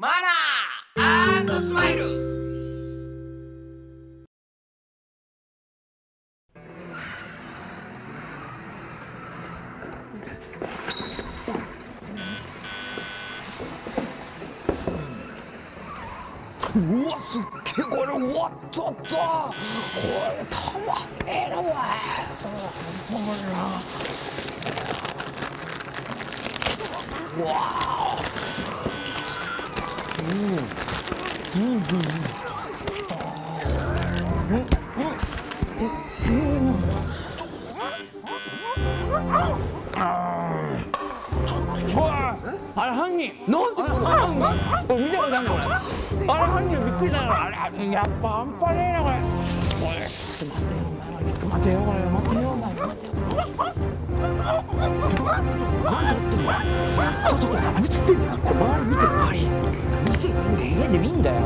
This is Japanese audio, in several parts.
マナースマイル。うわすっげえこれうわっとっと。これたまんねえなおいうわ。ああれ犯人なんでこれ見たことあるんこれあれ犯人びっくりしたよあれやっぱ半端ねえなこれこれちょっと待ってよこれ待ってよ待ってよちょっと何撮って。んだよこれ周り見て。周り見て。んだ家で見んだよ。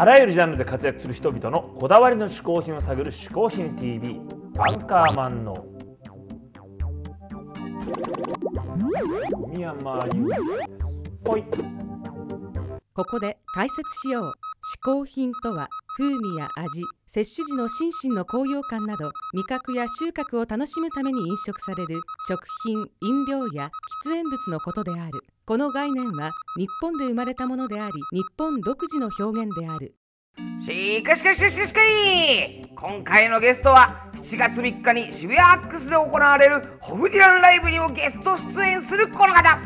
あらゆるジャンルで活躍する人々のこだわりの嗜好品を探る「嗜好品 TV」アンカーマンの。宮山優です。ほい。ここで解説しよう。嗜好品とは風味や味摂取時の心身の高揚感など味覚や収穫を楽しむために飲食される食品飲料や喫煙物のことである。この概念は日本で生まれたものであり日本独自の表現である。しかしかしかしかしかい今回のゲストは7月3日に渋谷アックスで行われるホフディランライブにもゲスト出演するこの方。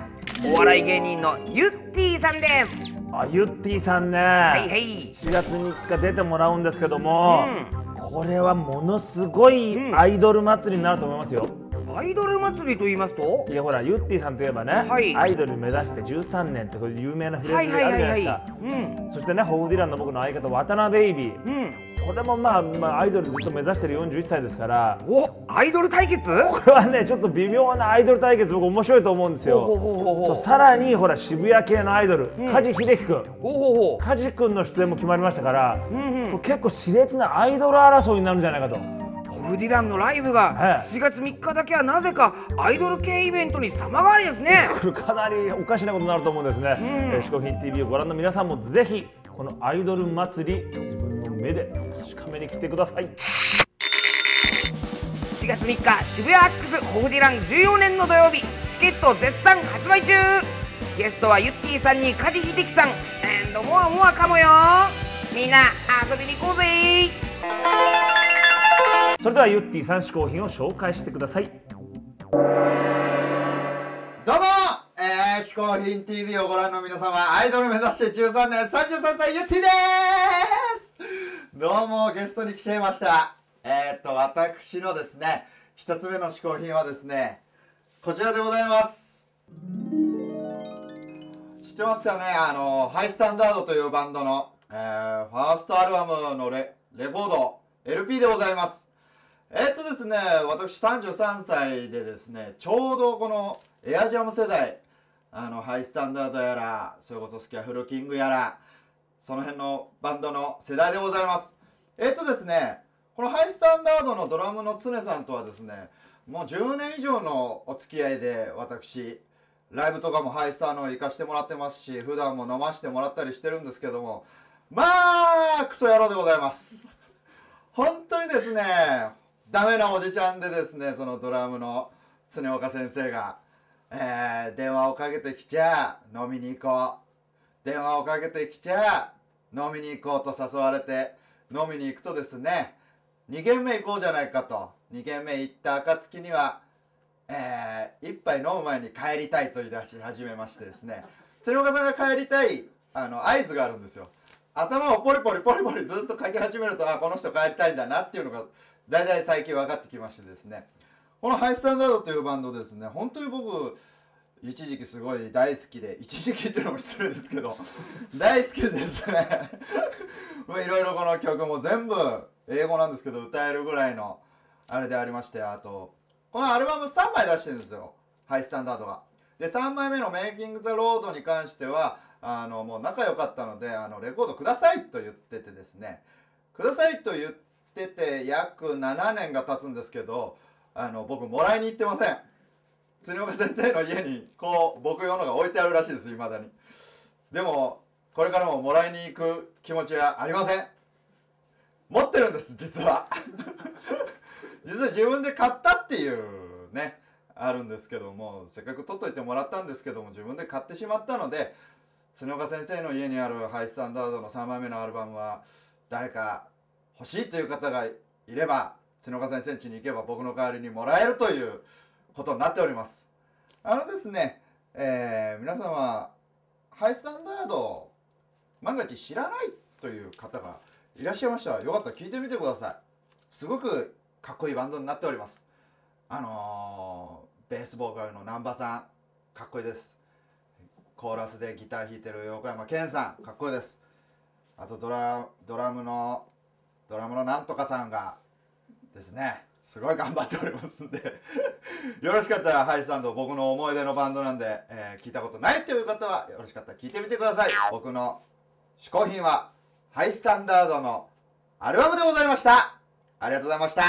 お笑い芸人のゆってぃさんです。あゆってぃさんね、はいはい。7月3日出てもらうんですけども、これはものすごいアイドル祭りになると思いますよ。アイドル祭りと言いますと？いやほらゆってぃさんといえばね、はい。アイドル目指して13年ってこれ有名なフレーズがあるじゃないですか。うん。そしてねホーディランの僕の相方渡辺ベイビー、うん。これもまあ、まあ、アイドルずっと目指してる41歳ですから。おアイドル対決？これはねちょっと微妙なアイドル対決僕面白いと思うんですよ。さらにほら渋谷系のアイドル、梶秀樹君。梶君の出演も決まりましたから、これ結構熾烈なアイドル争いになるんじゃないかとフディランのライブはいが7月3日だけはなぜかアイドル系イベントに様変わりですね。こ れかなりおかしなことになると思うんですね。えー、嗜好品 TV をご覧の皆さんもぜひこのアイドル祭り自分の目で確かめに来てください。7月3日渋谷アックスホフディラン14年の土曜日チケット絶賛発売中。ゲストはゆってぃさんに梶秀樹さん and モアモアかもよ。みんな遊びに行こうぜそれではゆってぃさん嗜好品を紹介してください。どうもえー、嗜好品 TV をご覧の皆様、アイドル目指して13年、33歳、ゆってぃですどうも、ゲストに来ちゃいました。えー、っと、私のですね、一つ目の嗜好品はですね、こちらでございます。知ってますかね？あの、ハイスタンダードというバンドの、えー、ファーストアルバムのレレコード、LP でございます。えっとですね、私33歳でですね、ちょうどこのエアジャム世代、あの、ハイスタンダードやら、それこそスキャフルキングやら、その辺のバンドの世代でございます。えっとですね、このハイスタンダードのドラムの常さんとはですね、もう10年以上のお付き合いで私、ライブとかもハイスターの行かしてもらってますし、普段も飲ましてもらったりしてるんですけども、まあ、クソ野郎でございます。本当にですねダメなおじちゃんでですねそのドラムの常岡先生が、えー電話をかけてきちゃ飲みに行こう。電話をかけてきちゃ飲みに行こうと誘われて飲みに行くとですね2軒目行こうじゃないかと。2軒目行った暁にはえー一杯飲む前に帰りたいと言い出し始めましてですね。鶴岡さんが帰りたいあの合図があるんですよ。頭をポリポリポリポリずっと書き始めるとあこの人帰りたいんだなっていうのが大体最近分かってきましてですねこのハイスタンダードというバンドですね本当に僕一時期すごい大好きで一時期っていうのも失礼ですけど 大好きですね。いろいろこの曲も全部英語なんですけど歌えるぐらいのあれでありましてあとこのアルバム3枚出してるんですよハイスタンダードが。で3枚目の「メイキング・ザ・ロード」に関してはあのもう仲良かったのであのレコードくださいと言っててですねくださいと言ってて約7年が経つんですけどあの僕もらいに行ってません。鶴岡先生の家にこう僕用のが置いてあるらしいですいまだに。でもこれからももらいに行く気持ちはありません。持ってるんです実は。実は自分で買ったっていうねあるんですけどもせっかく取っといてもらったんですけども自分で買ってしまったので角岡先生の家にあるハイスタンダードの3枚目のアルバムは誰か欲しいという方がいれば角岡先生に行けば僕の代わりにもらえるということになっております。あのですね、えー皆様ハイスタンダード万が一知らないという方がいらっしゃいましたらよかったら聞いてみてください。すごくかっこいいバンドになっております。あのーベースボーカルの南波さんかっこいいです。コーラスでギター弾いてる横山健さんかっこいいです。あとドラドラムのドラムのなんとかさんがですねすごい頑張っておりますんで よろしかったらハイスタンド僕の思い出のバンドなんで、えー聞いたことないという方はよろしかったら聞いてみてください。僕の嗜好品はハイスタンダードのアルバムでございました。ありがとうございました。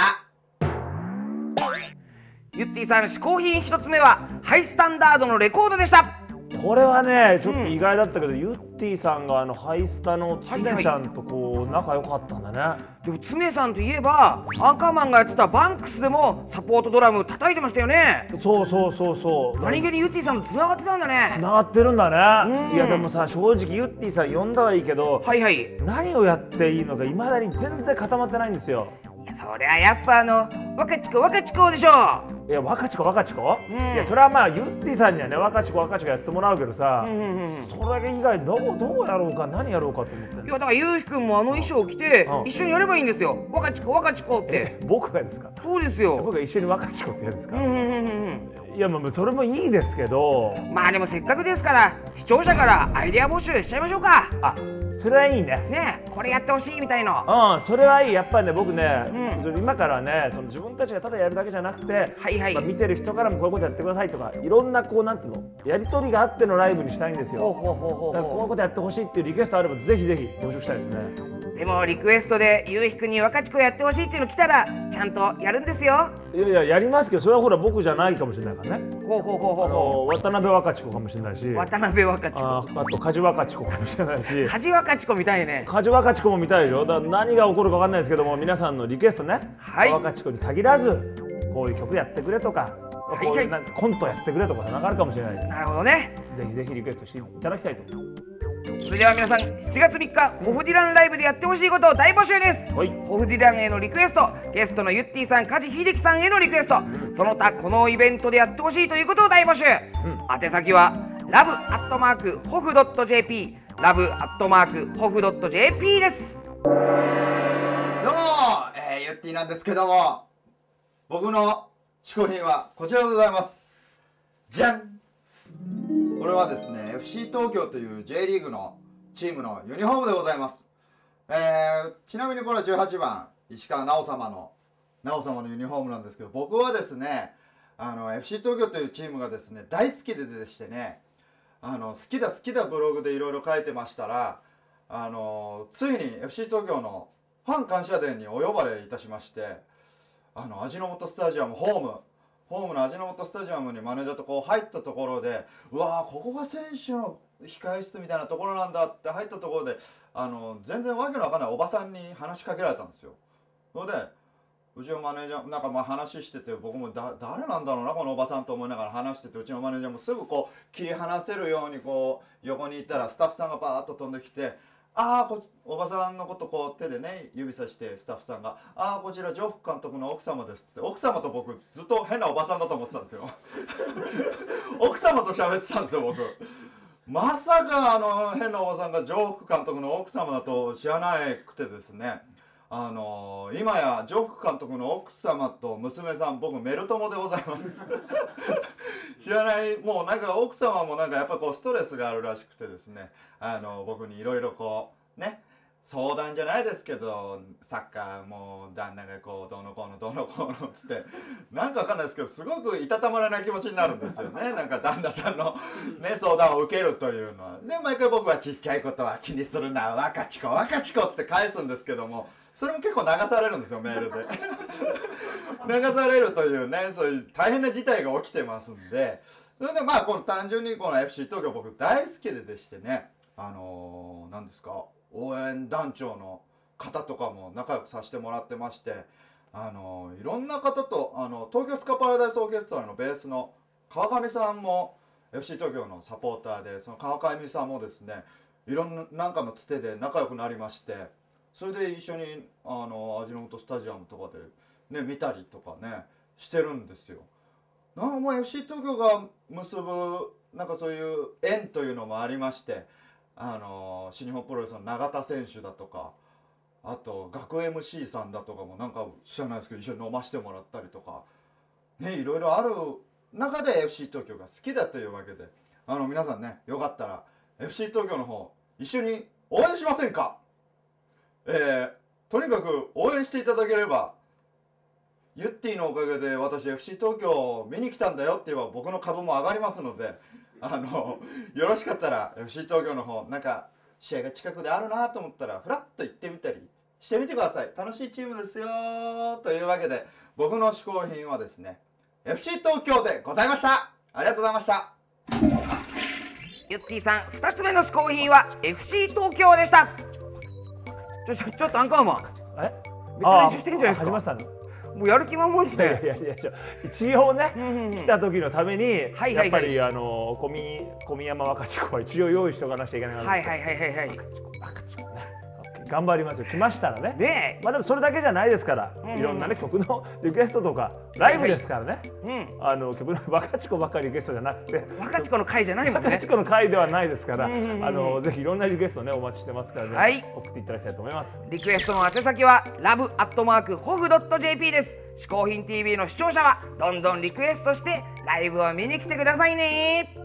ゆってぃさん嗜好品一つ目はハイスタンダードのレコードでした。これはねちょっと意外だったけど、ゆってぃさんがあのハイスタのつねちゃんとこう仲良かったんだね、でも常さんといえばアンカーマンがやってたバンクスでもサポートドラム叩いてましたよね。そうそうそうそう。何気にゆってぃさんと繋がってたんだね。繋がってるんだね、うん。いやでもさ正直ゆってぃさん呼んだはいいけど、はいはい。い何をやっていいのかいまだに全然固まってないんですよ。やそりゃやっぱあの若ちこ若ちこでしょ。いや若ちこ若ちこ、ん。いやそれはまあゆってぃさんにはね若ちこ若ちこやってもらうけどさ、うんうんうん。それ以外どうどうやろうか何やろうかと思っていやだからゆうひくんもあの衣装を着てうん。一緒にやればいいんですよ。若ちこ若ちこって。え僕がですか？そうですよ。僕が一緒に若ちこってやるんですか、うんうんうんうんいやまあそれもいいですけど。まあでもせっかくですから視聴者からアイデア募集しちゃいましょうか。あそれはいいね。ね。えこれやってほしいみたいのうん、それはいい。やっぱりね僕ね、う今からねその自分たちがただやるだけじゃなくて、はいはい。まあ見てる人からもこういうことやってくださいとかいろんなこうなんていうの？やり取りがあってのライブにしたいんですよ。ほうほうほうほうだからこういうほことやってほしいっていうリクエストあればぜひぜひ募集したいですね。うでもリクエストでゆうひくんに若ちこやってほしいっていうの来たらちゃんとやるんですよ。いやいややりますけどそれはほら僕じゃないかもしれないからね。ほうほうほうほうあほの渡辺若智子かもしれないし。う渡辺若ちこああと梶若智子かもしれないし。梶若ちこみたいね。梶若智子も見たいでしょ？だ何が起こるか分かんないですけども皆さんのリクエストね、はい。若智子に限らずこういう曲やってくれとか、いはい。こういうなんかコントやってくれとかなんかあるかもしれない。なるほどね。ぜひぜひリクエストしていただきたいと。それでは皆さん7月3日ホフディランライブでやってほしいことを大募集です。はい。ホフディランへのリクエストゲストのゆってぃさん梶秀樹さんへのリクエストその他このイベントでやってほしいということを大募集、宛先はラブアットマークホフドット JP ラブアットマークホフドット JP です。どうも、えー、ゆってぃなんですけども僕の嗜好品はこちらでございます。じゃん。これはですね FC 東京という J リーグのチームのユニフォームでございます、えー、ちなみにこれは18番石川直様の直様のユニフォームなんですけど僕はですねあの FC 東京というチームがですね大好きででしてねあの好きだ好きだブログでいろいろ書いてましたらあのついに FC 東京のファン感謝デーにお呼ばれいたしましてあの味の素スタジアムホームホームの味の素スタジアムにマネージャーとこう入ったところでうわーここが選手の控え室みたいなところなんだって入ったところであの全然わけのわかんないおばさんに話しかけられたんですよ。それでうちのマネージャーなんかまあ話してて僕もだ誰なんだろうなこのおばさんと思いながら話しててうちのマネージャーもすぐこう切り離せるようにこう横に行ったらスタッフさんがバーッと飛んできて「ああおばさんのことこう手でね指さしてスタッフさんが「ああこちらジョフ監督の奥様です」って奥様と僕ずっと変なおばさんだと思ってたんですよ。奥様と喋ってたんですよ僕。まさかあの変なおばさんが上福監督の奥様だと知らなくてですね。あの今や上福監督の奥様と娘さん僕メル友でございます。知らないもうなんか奥様もなんかやっぱこうストレスがあるらしくてですね。あの僕にいろいろこうね相談じゃないですけどサッカーもう旦那がこうどうのこうのどうのこうのっつってなんかわかんないですけどすごくいたたまれない気持ちになるんですよね。なんか旦那さんの、ね、相談を受けるというのは。で毎回僕はちっちゃいことは気にするな若ち子若ち子っつって返すんですけども。それも結構流されるんですよメールで。流されるというねそういう大変な事態が起きてますんで。それでまあこの単純にこの FC 東京僕大好きででしてねあのー、何ですか応援団長の方とかも仲良くさせてもらってましてあのいろんな方とあの東京スカパラダイスオーケストラのベースの川上さんも FC 東京のサポーターでその川上さんもですねいろんななんかのつてで仲良くなりましてそれで一緒にあの味の素スタジアムとかで、ね、見たりとかねしてるんですよ。なんかもう FC 東京が結ぶなんかそういう縁というのもありましてあの新日本プロレスの永田選手だとかあと学 MC さんだとかもなんか知らないですけど一緒に飲ましてもらったりとかねいろいろある中で FC 東京が好きだというわけであの皆さんねよかったら FC 東京の方一緒に応援しませんか？えー、とにかく応援していただければユッティのおかげで私 FC 東京見に来たんだよって言えば僕の株も上がりますのであのよろしかったら FC 東京の方なんか試合が近くであるなと思ったらフラッと行ってみたりしてみてください。楽しいチームですよというわけで僕の嗜好品はですね FC 東京でございました。ありがとうございました。ゆってぃさん2つ目の嗜好品は FC 東京でした。ちょちょちょっとアンカーマンえ？めっちゃ練習してんじゃないですか？あ始まってたの？もうやる気満々ですいやねいやいやちょ一応ね、来た時のために、はいはいやっぱりあの小見小宮山若智子は一応用意しておかなきゃいけないはいはいはいはいはい頑張りますよ。来ましたらね。ねまあでもそれだけじゃないですから、いろんなね曲のリクエストとかライブですからね、えうん。あの曲の 若智子ばっかりリクエストじゃなくて。若智子の会じゃないもんね。若智子の回ではないですから、あのぜひいろんなリクエストねお待ちしてますからね、はい。送っていただきたいと思います。リクエストの宛先はラブアットマークホフドット JP です。嗜好品 TV の視聴者はどんどんリクエストしてライブを見に来てくださいね